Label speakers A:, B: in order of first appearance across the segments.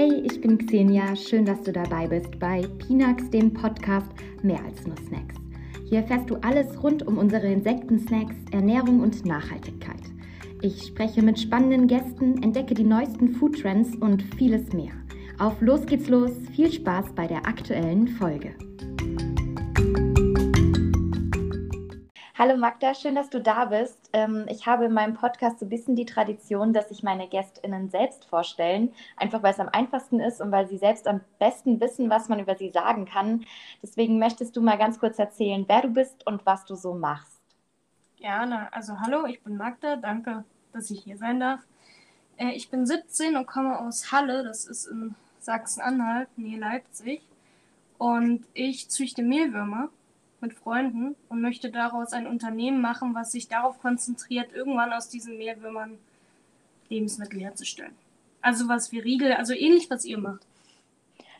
A: Hey, ich bin Xenia. Schön, dass du dabei bist bei Pinax, dem Podcast Mehr als nur Snacks. Hier erfährst du alles rund um unsere Insektensnacks, Ernährung und Nachhaltigkeit. Ich spreche mit spannenden Gästen, entdecke die neuesten Foodtrends und vieles mehr. Auf los geht's los. Viel Spaß bei der aktuellen Folge. Hallo Magda, schön, dass du da bist. Ähm, ich habe in meinem Podcast so ein bisschen die Tradition, dass sich meine GästInnen selbst vorstellen, einfach weil es am einfachsten ist und weil sie selbst am besten wissen, was man über sie sagen kann. Deswegen möchtest du mal ganz kurz erzählen, wer du bist und was du so machst.
B: Gerne, also hallo, ich bin Magda, danke, dass ich hier sein darf. Äh, ich bin 17 und komme aus Halle, das ist in Sachsen-Anhalt, nähe Leipzig. Und ich züchte Mehlwürmer mit Freunden und möchte daraus ein Unternehmen machen, was sich darauf konzentriert, irgendwann aus diesen Mehlwürmern Lebensmittel herzustellen. Also was wie Riegel, also ähnlich, was ihr macht.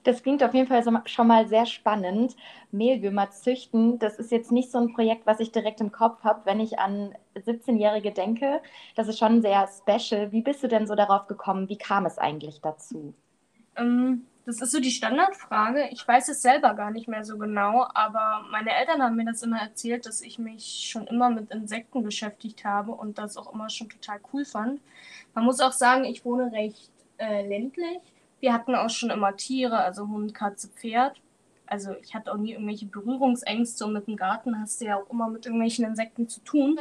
A: Das klingt auf jeden Fall so, schon mal sehr spannend. Mehlwürmer züchten, das ist jetzt nicht so ein Projekt, was ich direkt im Kopf habe, wenn ich an 17-Jährige denke. Das ist schon sehr special. Wie bist du denn so darauf gekommen? Wie kam es eigentlich dazu?
B: Ähm, das ist so die Standardfrage. Ich weiß es selber gar nicht mehr so genau, aber meine Eltern haben mir das immer erzählt, dass ich mich schon immer mit Insekten beschäftigt habe und das auch immer schon total cool fand. Man muss auch sagen, ich wohne recht äh, ländlich. Wir hatten auch schon immer Tiere, also Hund, Katze, Pferd. Also ich hatte auch nie irgendwelche Berührungsängste und mit dem Garten hast du ja auch immer mit irgendwelchen Insekten zu tun.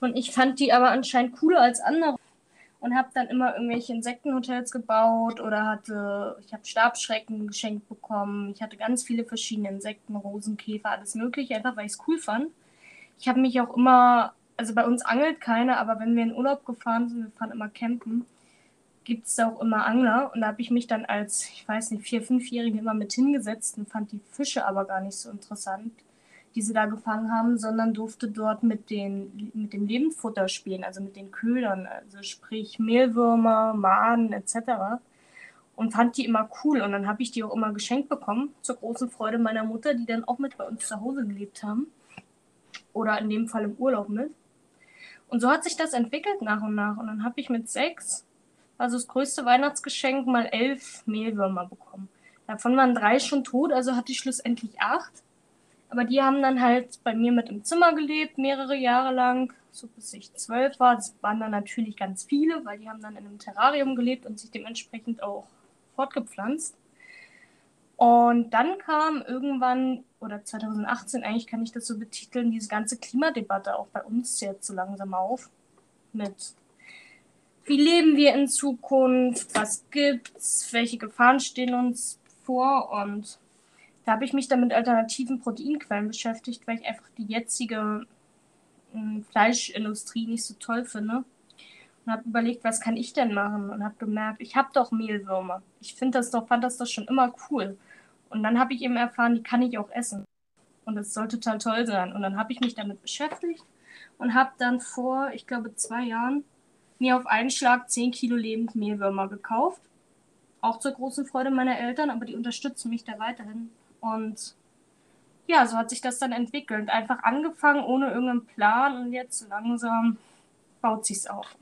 B: Und ich fand die aber anscheinend cooler als andere und habe dann immer irgendwelche Insektenhotels gebaut oder hatte, ich habe Stabschrecken geschenkt bekommen. Ich hatte ganz viele verschiedene Insekten, Rosenkäfer, alles mögliche, einfach weil ich es cool fand. Ich habe mich auch immer, also bei uns angelt keiner, aber wenn wir in Urlaub gefahren sind, wir fahren immer campen, gibt es auch immer Angler. Und da habe ich mich dann als, ich weiß nicht, vier-, fünfjährige immer mit hingesetzt und fand die Fische aber gar nicht so interessant die sie da gefangen haben, sondern durfte dort mit, den, mit dem Lebendfutter spielen, also mit den Ködern, also sprich Mehlwürmer, Maden etc. Und fand die immer cool. Und dann habe ich die auch immer geschenkt bekommen, zur großen Freude meiner Mutter, die dann auch mit bei uns zu Hause gelebt haben. Oder in dem Fall im Urlaub mit. Und so hat sich das entwickelt nach und nach. Und dann habe ich mit sechs, also das größte Weihnachtsgeschenk, mal elf Mehlwürmer bekommen. Davon waren drei schon tot, also hatte ich schlussendlich acht. Aber die haben dann halt bei mir mit im Zimmer gelebt, mehrere Jahre lang, so bis ich zwölf war. Das waren dann natürlich ganz viele, weil die haben dann in einem Terrarium gelebt und sich dementsprechend auch fortgepflanzt. Und dann kam irgendwann, oder 2018 eigentlich kann ich das so betiteln, diese ganze Klimadebatte auch bei uns jetzt so langsam auf. Mit wie leben wir in Zukunft, was gibt's, welche Gefahren stehen uns vor und da habe ich mich dann mit alternativen Proteinquellen beschäftigt, weil ich einfach die jetzige äh, Fleischindustrie nicht so toll finde. Und habe überlegt, was kann ich denn machen? Und habe gemerkt, ich habe doch Mehlwürmer. Ich finde das doch, fand das doch schon immer cool. Und dann habe ich eben erfahren, die kann ich auch essen. Und das soll total toll sein. Und dann habe ich mich damit beschäftigt und habe dann vor, ich glaube, zwei Jahren mir auf einen Schlag 10 Kilo lebend Mehlwürmer gekauft. Auch zur großen Freude meiner Eltern, aber die unterstützen mich da weiterhin. Und ja, so hat sich das dann entwickelt. Einfach angefangen ohne irgendeinen Plan und jetzt langsam baut sich's auf.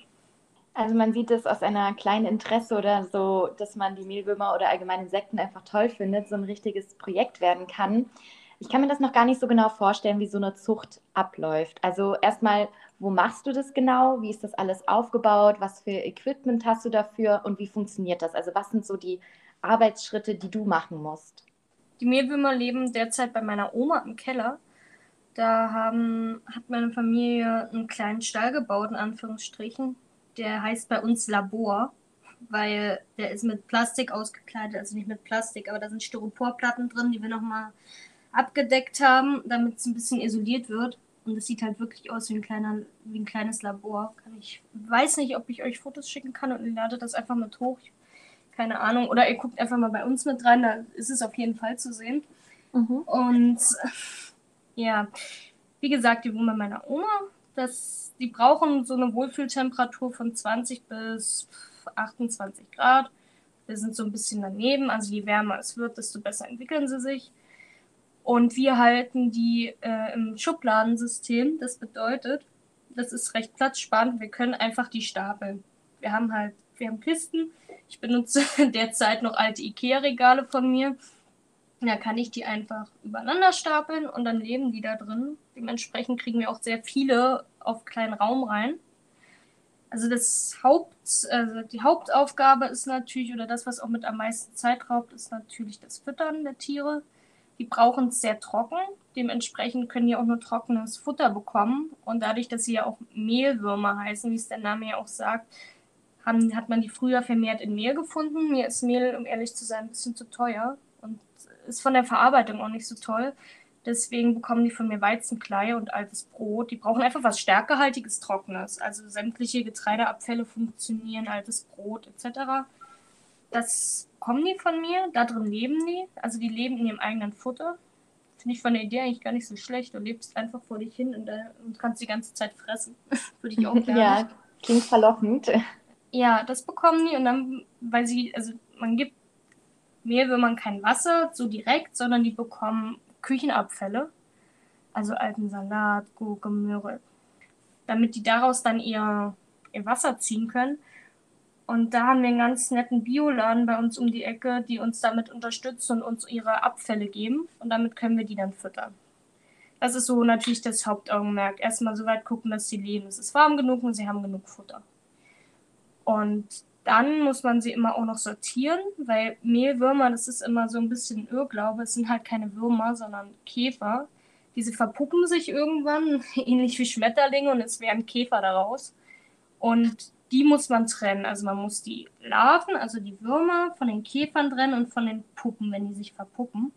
A: Also man sieht es aus einer kleinen Interesse oder so, dass man die Mehlwürmer oder allgemein Insekten einfach toll findet, so ein richtiges Projekt werden kann. Ich kann mir das noch gar nicht so genau vorstellen, wie so eine Zucht abläuft. Also erstmal, wo machst du das genau? Wie ist das alles aufgebaut? Was für Equipment hast du dafür und wie funktioniert das? Also was sind so die Arbeitsschritte, die du machen musst?
B: Die Mehlwürmer leben derzeit bei meiner Oma im Keller. Da haben, hat meine Familie einen kleinen Stall gebaut, in Anführungsstrichen. Der heißt bei uns Labor, weil der ist mit Plastik ausgekleidet, also nicht mit Plastik, aber da sind Styroporplatten drin, die wir nochmal abgedeckt haben, damit es ein bisschen isoliert wird. Und es sieht halt wirklich aus wie ein, kleiner, wie ein kleines Labor. Ich weiß nicht, ob ich euch Fotos schicken kann und ihr ladet das einfach mit hoch. Ich keine Ahnung. Oder ihr guckt einfach mal bei uns mit rein, da ist es auf jeden Fall zu sehen. Mhm. Und ja, wie gesagt, die wohnen bei meiner Oma. Das, die brauchen so eine Wohlfühltemperatur von 20 bis 28 Grad. Wir sind so ein bisschen daneben. Also je wärmer es wird, desto besser entwickeln sie sich. Und wir halten die äh, im Schubladensystem. Das bedeutet, das ist recht platzsparend. Wir können einfach die stapeln. Wir haben halt wir haben Kisten. Ich benutze derzeit noch alte Ikea-Regale von mir. Da kann ich die einfach übereinander stapeln und dann leben die da drin. Dementsprechend kriegen wir auch sehr viele auf kleinen Raum rein. Also das Haupt, also die Hauptaufgabe ist natürlich, oder das, was auch mit am meisten Zeit raubt, ist natürlich das Füttern der Tiere. Die brauchen es sehr trocken. Dementsprechend können die auch nur trockenes Futter bekommen. Und dadurch, dass sie ja auch Mehlwürmer heißen, wie es der Name ja auch sagt, haben, hat man die früher vermehrt in Mehl gefunden. Mir ist Mehl, um ehrlich zu sein, ein bisschen zu teuer und ist von der Verarbeitung auch nicht so toll. Deswegen bekommen die von mir Weizenkleie und altes Brot. Die brauchen einfach was stärkehaltiges, trockenes. Also sämtliche Getreideabfälle funktionieren, altes Brot etc. Das bekommen die von mir. Da drin leben die. Also die leben in ihrem eigenen Futter. Finde ich von der Idee eigentlich gar nicht so schlecht. Du lebst einfach vor dich hin und, da, und kannst die ganze Zeit fressen. Würde ich auch gerne.
A: Ja, klingt verlockend.
B: Ja, das bekommen die und dann, weil sie, also man gibt Mehlwürmern kein Wasser so direkt, sondern die bekommen Küchenabfälle, also alten Salat, Gurke, Möhre, damit die daraus dann ihr, ihr Wasser ziehen können. Und da haben wir einen ganz netten Bioladen bei uns um die Ecke, die uns damit unterstützen und uns ihre Abfälle geben. Und damit können wir die dann füttern. Das ist so natürlich das Hauptaugenmerk. Erstmal so weit gucken, dass sie leben. Es ist warm genug und sie haben genug Futter. Und dann muss man sie immer auch noch sortieren, weil Mehlwürmer, das ist immer so ein bisschen Irrglaube, es sind halt keine Würmer, sondern Käfer. Diese verpuppen sich irgendwann, ähnlich wie Schmetterlinge, und es werden Käfer daraus. Und die muss man trennen. Also man muss die Larven, also die Würmer, von den Käfern trennen und von den Puppen, wenn die sich verpuppen.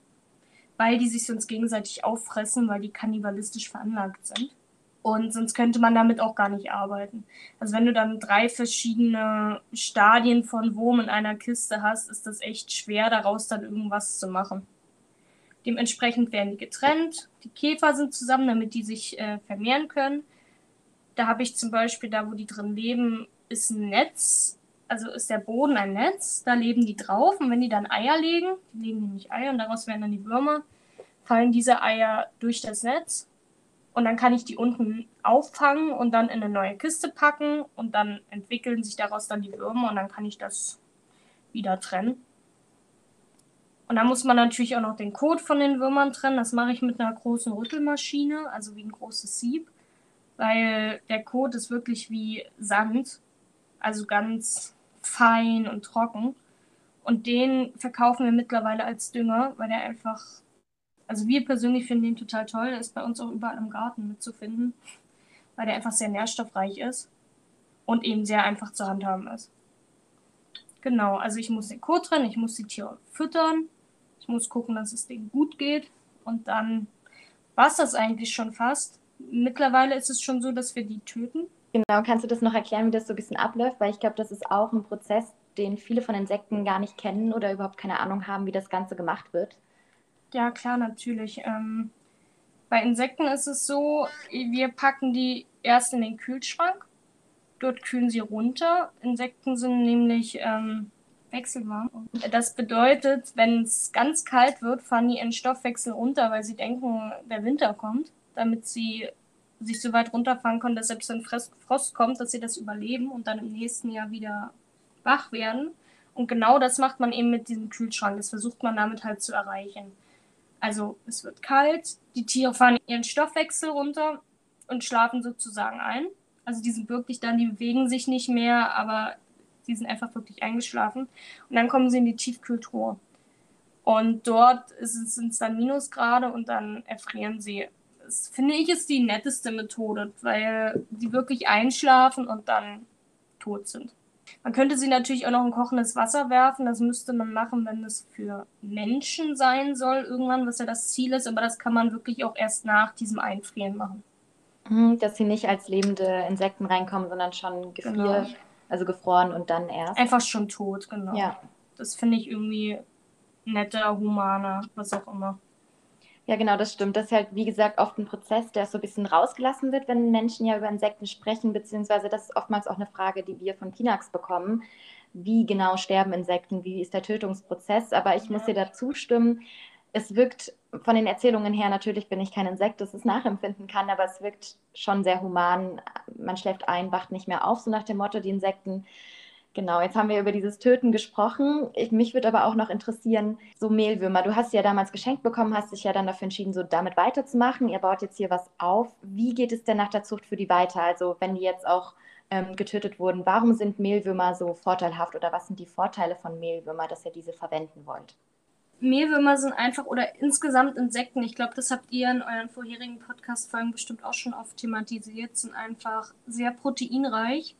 B: Weil die sich sonst gegenseitig auffressen, weil die kannibalistisch veranlagt sind. Und sonst könnte man damit auch gar nicht arbeiten. Also wenn du dann drei verschiedene Stadien von Wurm in einer Kiste hast, ist das echt schwer, daraus dann irgendwas zu machen. Dementsprechend werden die getrennt. Die Käfer sind zusammen, damit die sich äh, vermehren können. Da habe ich zum Beispiel, da wo die drin leben, ist ein Netz. Also ist der Boden ein Netz. Da leben die drauf. Und wenn die dann Eier legen, die legen nämlich Eier und daraus werden dann die Würmer, fallen diese Eier durch das Netz und dann kann ich die unten auffangen und dann in eine neue Kiste packen und dann entwickeln sich daraus dann die Würmer und dann kann ich das wieder trennen. Und dann muss man natürlich auch noch den Kot von den Würmern trennen. Das mache ich mit einer großen Rüttelmaschine, also wie ein großes Sieb, weil der Kot ist wirklich wie Sand, also ganz fein und trocken. Und den verkaufen wir mittlerweile als Dünger, weil der einfach also wir persönlich finden den total toll. Der ist bei uns auch überall im Garten mitzufinden, weil der einfach sehr nährstoffreich ist und eben sehr einfach zu handhaben ist. Genau, also ich muss den Kot trennen, ich muss die Tiere füttern, ich muss gucken, dass es denen gut geht und dann war es das eigentlich schon fast. Mittlerweile ist es schon so, dass wir die töten.
A: Genau, kannst du das noch erklären, wie das so ein bisschen abläuft? Weil ich glaube, das ist auch ein Prozess, den viele von Insekten gar nicht kennen oder überhaupt keine Ahnung haben, wie das Ganze gemacht wird.
B: Ja, klar, natürlich. Ähm, bei Insekten ist es so, wir packen die erst in den Kühlschrank. Dort kühlen sie runter. Insekten sind nämlich ähm, wechselwarm. Das bedeutet, wenn es ganz kalt wird, fahren die ihren Stoffwechsel runter, weil sie denken, der Winter kommt, damit sie sich so weit runterfahren können, dass selbst wenn Frost kommt, dass sie das überleben und dann im nächsten Jahr wieder wach werden. Und genau das macht man eben mit diesem Kühlschrank. Das versucht man damit halt zu erreichen. Also es wird kalt, die Tiere fahren ihren Stoffwechsel runter und schlafen sozusagen ein. Also die sind wirklich dann, die bewegen sich nicht mehr, aber die sind einfach wirklich eingeschlafen. Und dann kommen sie in die Tiefkühltruhe. Und dort sind es dann Minusgrade und dann erfrieren sie. Das finde ich ist die netteste Methode, weil sie wirklich einschlafen und dann tot sind. Man könnte sie natürlich auch noch in kochendes Wasser werfen. Das müsste man machen, wenn es für Menschen sein soll, irgendwann, was ja das Ziel ist. Aber das kann man wirklich auch erst nach diesem Einfrieren machen.
A: Mhm, dass sie nicht als lebende Insekten reinkommen, sondern schon gefriert, genau. also gefroren und dann erst.
B: Einfach schon tot, genau. Ja. Das finde ich irgendwie netter, humaner, was auch immer.
A: Ja, genau, das stimmt. Das ist halt, wie gesagt, oft ein Prozess, der so ein bisschen rausgelassen wird, wenn Menschen ja über Insekten sprechen, beziehungsweise das ist oftmals auch eine Frage, die wir von Pinax bekommen. Wie genau sterben Insekten? Wie ist der Tötungsprozess? Aber ich muss dir dazu stimmen, es wirkt von den Erzählungen her, natürlich bin ich kein Insekt, das es nachempfinden kann, aber es wirkt schon sehr human. Man schläft ein, wacht nicht mehr auf, so nach dem Motto, die Insekten Genau, jetzt haben wir über dieses Töten gesprochen. Ich, mich würde aber auch noch interessieren, so Mehlwürmer. Du hast ja damals geschenkt bekommen, hast dich ja dann dafür entschieden, so damit weiterzumachen. Ihr baut jetzt hier was auf. Wie geht es denn nach der Zucht für die weiter? Also wenn die jetzt auch ähm, getötet wurden, warum sind Mehlwürmer so vorteilhaft oder was sind die Vorteile von Mehlwürmer, dass ihr diese verwenden wollt?
B: Mehlwürmer sind einfach oder insgesamt Insekten, ich glaube, das habt ihr in euren vorherigen Podcast-Folgen bestimmt auch schon oft thematisiert, sind einfach sehr proteinreich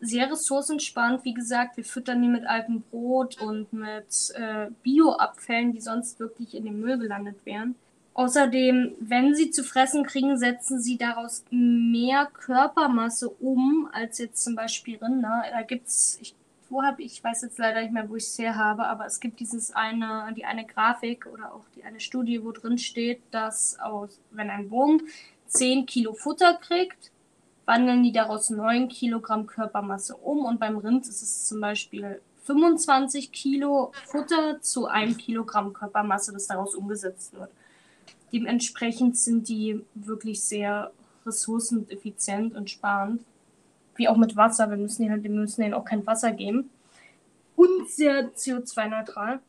B: sehr ressourcensparend. Wie gesagt, wir füttern die mit altem Brot und mit äh, Bioabfällen, die sonst wirklich in dem Müll gelandet wären. Außerdem, wenn sie zu fressen kriegen, setzen sie daraus mehr Körpermasse um als jetzt zum Beispiel Rinder. Da gibt's, ich, wo habe ich, ich weiß jetzt leider nicht mehr, wo ich es her habe, aber es gibt dieses eine, die eine Grafik oder auch die eine Studie, wo drin steht, dass aus, wenn ein Wurm 10 Kilo Futter kriegt, wandeln die daraus 9 Kilogramm Körpermasse um und beim Rind ist es zum Beispiel 25 Kilo Futter zu 1 Kilogramm Körpermasse, das daraus umgesetzt wird. Dementsprechend sind die wirklich sehr ressourceneffizient und sparend. Wie auch mit Wasser. Wir müssen, halt, wir müssen denen auch kein Wasser geben. Und sehr CO2-neutral.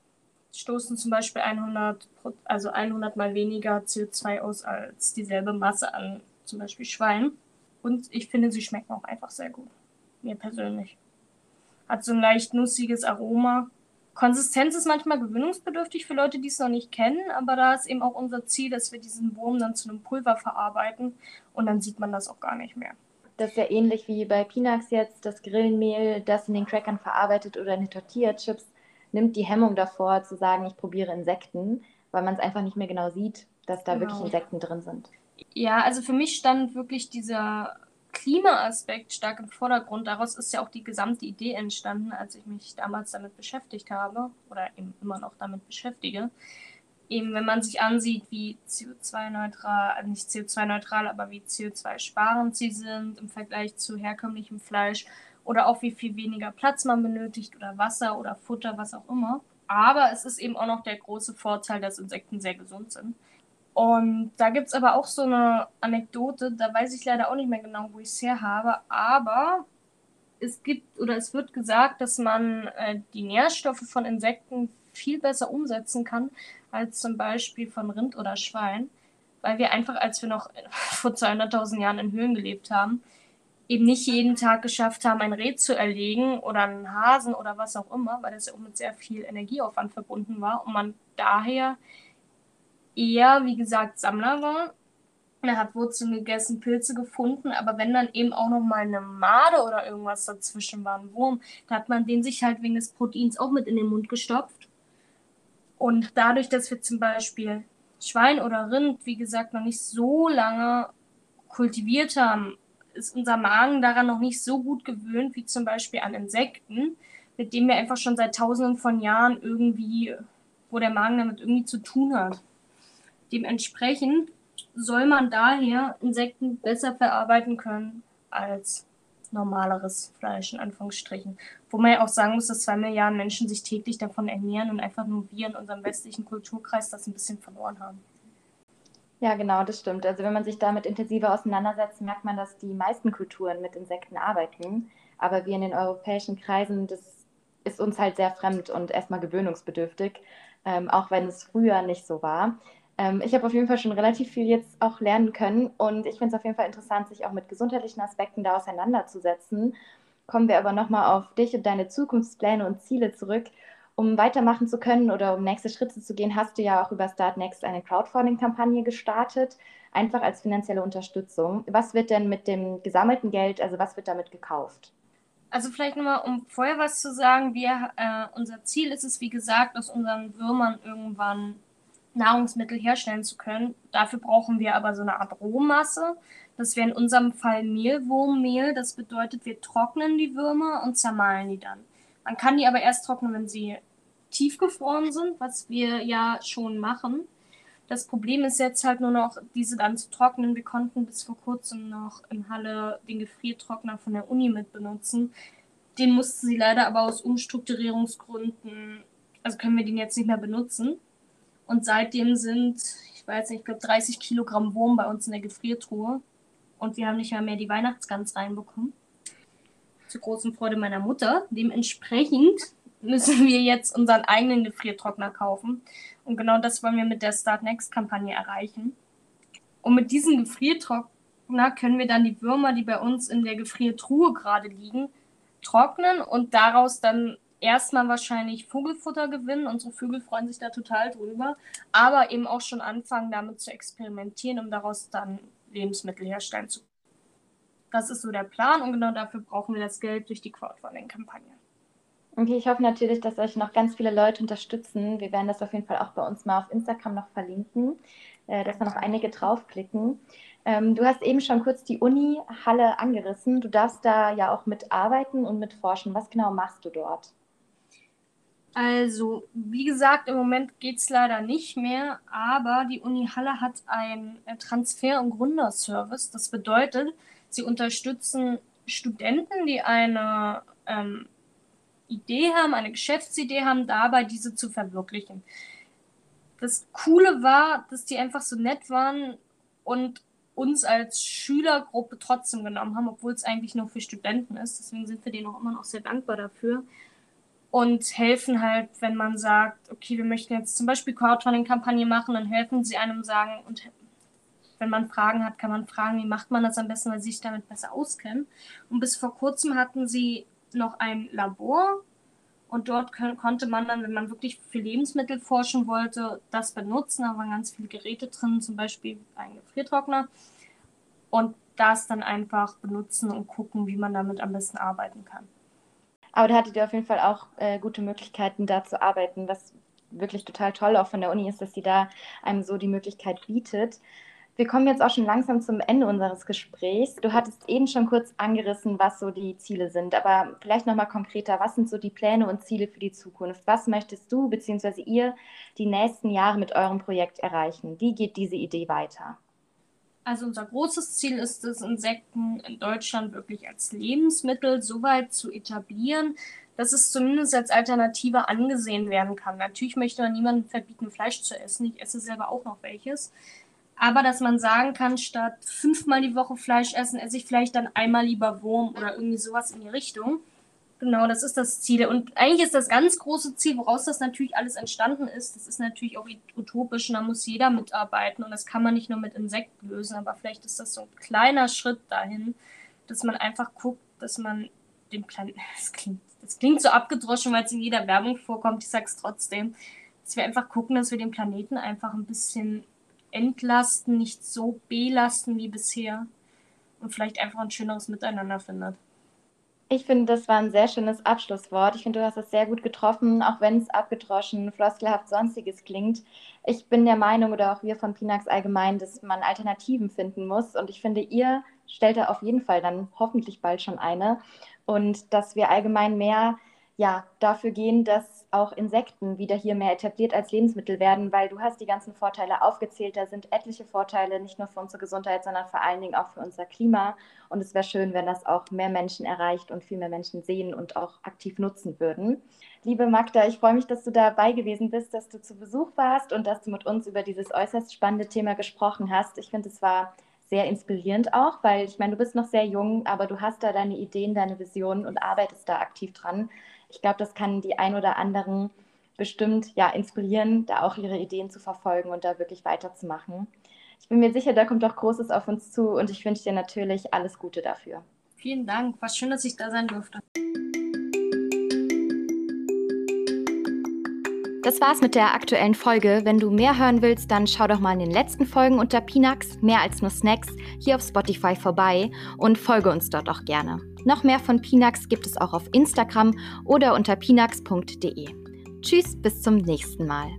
B: Stoßen zum Beispiel 100, also 100 mal weniger CO2 aus als dieselbe Masse an zum Beispiel Schwein. Und ich finde, sie schmecken auch einfach sehr gut. Mir persönlich. Hat so ein leicht nussiges Aroma. Konsistenz ist manchmal gewöhnungsbedürftig für Leute, die es noch nicht kennen, aber da ist eben auch unser Ziel, dass wir diesen Wurm dann zu einem Pulver verarbeiten und dann sieht man das auch gar nicht mehr.
A: Das ist ja ähnlich wie bei Pinax jetzt, das Grillenmehl, das in den Crackern verarbeitet oder in den Tortilla-Chips, nimmt die Hemmung davor zu sagen, ich probiere Insekten, weil man es einfach nicht mehr genau sieht, dass da genau. wirklich Insekten drin sind.
B: Ja, also für mich stand wirklich dieser Klimaaspekt stark im Vordergrund. Daraus ist ja auch die gesamte Idee entstanden, als ich mich damals damit beschäftigt habe oder eben immer noch damit beschäftige. Eben, wenn man sich ansieht, wie CO2-neutral, also nicht CO2-neutral, aber wie CO2-sparend sie sind im Vergleich zu herkömmlichem Fleisch oder auch wie viel weniger Platz man benötigt oder Wasser oder Futter, was auch immer. Aber es ist eben auch noch der große Vorteil, dass Insekten sehr gesund sind. Und da gibt es aber auch so eine Anekdote, da weiß ich leider auch nicht mehr genau, wo ich es her habe, aber es gibt oder es wird gesagt, dass man äh, die Nährstoffe von Insekten viel besser umsetzen kann als zum Beispiel von Rind oder Schwein, weil wir einfach, als wir noch vor 200.000 Jahren in Höhlen gelebt haben, eben nicht jeden Tag geschafft haben, ein Reh zu erlegen oder einen Hasen oder was auch immer, weil das ja auch mit sehr viel Energieaufwand verbunden war und man daher eher, wie gesagt, Sammler war. Er hat Wurzeln gegessen, Pilze gefunden, aber wenn dann eben auch noch mal eine Made oder irgendwas dazwischen war, ein Wurm, da hat man den sich halt wegen des Proteins auch mit in den Mund gestopft. Und dadurch, dass wir zum Beispiel Schwein oder Rind, wie gesagt, noch nicht so lange kultiviert haben, ist unser Magen daran noch nicht so gut gewöhnt wie zum Beispiel an Insekten, mit denen wir einfach schon seit tausenden von Jahren irgendwie, wo der Magen damit irgendwie zu tun hat. Dementsprechend soll man daher Insekten besser verarbeiten können als normaleres Fleisch, in Anführungsstrichen. Wo man ja auch sagen muss, dass zwei Milliarden Menschen sich täglich davon ernähren und einfach nur wir in unserem westlichen Kulturkreis das ein bisschen verloren haben.
A: Ja, genau, das stimmt. Also wenn man sich damit intensiver auseinandersetzt, merkt man, dass die meisten Kulturen mit Insekten arbeiten. Aber wir in den europäischen Kreisen, das ist uns halt sehr fremd und erstmal gewöhnungsbedürftig, ähm, auch wenn es früher nicht so war. Ähm, ich habe auf jeden Fall schon relativ viel jetzt auch lernen können und ich finde es auf jeden Fall interessant, sich auch mit gesundheitlichen Aspekten da auseinanderzusetzen. Kommen wir aber nochmal auf dich und deine Zukunftspläne und Ziele zurück. Um weitermachen zu können oder um nächste Schritte zu gehen, hast du ja auch über Startnext eine Crowdfunding-Kampagne gestartet, einfach als finanzielle Unterstützung. Was wird denn mit dem gesammelten Geld, also was wird damit gekauft?
B: Also vielleicht nochmal, um vorher was zu sagen, wir, äh, unser Ziel ist es, wie gesagt, aus unseren Würmern irgendwann Nahrungsmittel herstellen zu können. Dafür brauchen wir aber so eine Art Rohmasse. Das wäre in unserem Fall Mehlwurmmehl. Das bedeutet, wir trocknen die Würmer und zermahlen die dann. Man kann die aber erst trocknen, wenn sie tiefgefroren sind, was wir ja schon machen. Das Problem ist jetzt halt nur noch, diese dann zu trocknen. Wir konnten bis vor kurzem noch in Halle den Gefriertrockner von der Uni mit benutzen. Den mussten sie leider aber aus Umstrukturierungsgründen, also können wir den jetzt nicht mehr benutzen. Und seitdem sind, ich weiß nicht, ich glaube 30 Kilogramm Wurm bei uns in der Gefriertruhe. Und wir haben nicht mehr, mehr die Weihnachtsgans reinbekommen. zur großen Freude meiner Mutter. Dementsprechend müssen wir jetzt unseren eigenen Gefriertrockner kaufen. Und genau das wollen wir mit der Start Next Kampagne erreichen. Und mit diesem Gefriertrockner können wir dann die Würmer, die bei uns in der Gefriertruhe gerade liegen, trocknen und daraus dann erstmal wahrscheinlich Vogelfutter gewinnen. Unsere Vögel freuen sich da total drüber. Aber eben auch schon anfangen, damit zu experimentieren, um daraus dann Lebensmittel herstellen zu können. Das ist so der Plan und genau dafür brauchen wir das Geld durch die Crowdfunding-Kampagne.
A: Okay, ich hoffe natürlich, dass euch noch ganz viele Leute unterstützen. Wir werden das auf jeden Fall auch bei uns mal auf Instagram noch verlinken, äh, dass da noch einige draufklicken. Ähm, du hast eben schon kurz die Uni-Halle angerissen. Du darfst da ja auch mitarbeiten und mitforschen. Was genau machst du dort?
B: Also, wie gesagt, im Moment geht es leider nicht mehr, aber die Uni Halle hat einen äh, Transfer- und Gründerservice. Das bedeutet, sie unterstützen Studenten, die eine ähm, Idee haben, eine Geschäftsidee haben, dabei diese zu verwirklichen. Das Coole war, dass die einfach so nett waren und uns als Schülergruppe trotzdem genommen haben, obwohl es eigentlich nur für Studenten ist. Deswegen sind wir denen auch immer noch sehr dankbar dafür. Und helfen halt, wenn man sagt, okay, wir möchten jetzt zum Beispiel Crowdfunding-Kampagne machen, dann helfen sie einem sagen, und wenn man Fragen hat, kann man fragen, wie macht man das am besten, weil sie sich damit besser auskennen. Und bis vor kurzem hatten sie noch ein Labor und dort konnte man dann, wenn man wirklich für Lebensmittel forschen wollte, das benutzen. Da waren ganz viele Geräte drin, zum Beispiel ein Gefriertrockner. Und das dann einfach benutzen und gucken, wie man damit am besten arbeiten kann.
A: Aber da hattet ihr auf jeden Fall auch äh, gute Möglichkeiten, da zu arbeiten, was wirklich total toll auch von der Uni ist, dass sie da einem so die Möglichkeit bietet. Wir kommen jetzt auch schon langsam zum Ende unseres Gesprächs. Du hattest eben schon kurz angerissen, was so die Ziele sind, aber vielleicht nochmal konkreter, was sind so die Pläne und Ziele für die Zukunft? Was möchtest du bzw. ihr die nächsten Jahre mit eurem Projekt erreichen? Wie geht diese Idee weiter?
B: Also unser großes Ziel ist es, Insekten in Deutschland wirklich als Lebensmittel so weit zu etablieren, dass es zumindest als Alternative angesehen werden kann. Natürlich möchte man niemandem verbieten, Fleisch zu essen. Ich esse selber auch noch welches. Aber dass man sagen kann, statt fünfmal die Woche Fleisch essen, esse ich vielleicht dann einmal lieber Wurm oder irgendwie sowas in die Richtung. Genau, das ist das Ziel. Und eigentlich ist das ganz große Ziel, woraus das natürlich alles entstanden ist, das ist natürlich auch utopisch und da muss jeder mitarbeiten und das kann man nicht nur mit Insekten lösen, aber vielleicht ist das so ein kleiner Schritt dahin, dass man einfach guckt, dass man den Planeten, das klingt, das klingt so abgedroschen, weil es in jeder Werbung vorkommt, ich sag's trotzdem, dass wir einfach gucken, dass wir den Planeten einfach ein bisschen entlasten, nicht so belasten wie bisher und vielleicht einfach ein schöneres Miteinander findet.
A: Ich finde, das war ein sehr schönes Abschlusswort. Ich finde, du hast es sehr gut getroffen, auch wenn es abgedroschen, floskelhaft, sonstiges klingt. Ich bin der Meinung, oder auch wir von Pinax allgemein, dass man Alternativen finden muss. Und ich finde, ihr stellt da auf jeden Fall dann hoffentlich bald schon eine. Und dass wir allgemein mehr ja, dafür gehen, dass auch Insekten wieder hier mehr etabliert als Lebensmittel werden, weil du hast die ganzen Vorteile aufgezählt. Da sind etliche Vorteile, nicht nur für unsere Gesundheit, sondern vor allen Dingen auch für unser Klima. Und es wäre schön, wenn das auch mehr Menschen erreicht und viel mehr Menschen sehen und auch aktiv nutzen würden. Liebe Magda, ich freue mich, dass du dabei gewesen bist, dass du zu Besuch warst und dass du mit uns über dieses äußerst spannende Thema gesprochen hast. Ich finde, es war sehr inspirierend auch, weil ich meine, du bist noch sehr jung, aber du hast da deine Ideen, deine Visionen und arbeitest da aktiv dran ich glaube, das kann die ein oder anderen bestimmt ja inspirieren, da auch ihre Ideen zu verfolgen und da wirklich weiterzumachen. Ich bin mir sicher, da kommt doch Großes auf uns zu und ich wünsche dir natürlich alles Gute dafür.
B: Vielen Dank, war schön, dass ich da sein durfte.
A: Das war's mit der aktuellen Folge. Wenn du mehr hören willst, dann schau doch mal in den letzten Folgen unter Pinax, mehr als nur Snacks, hier auf Spotify vorbei und folge uns dort auch gerne. Noch mehr von Pinax gibt es auch auf Instagram oder unter pinax.de. Tschüss, bis zum nächsten Mal.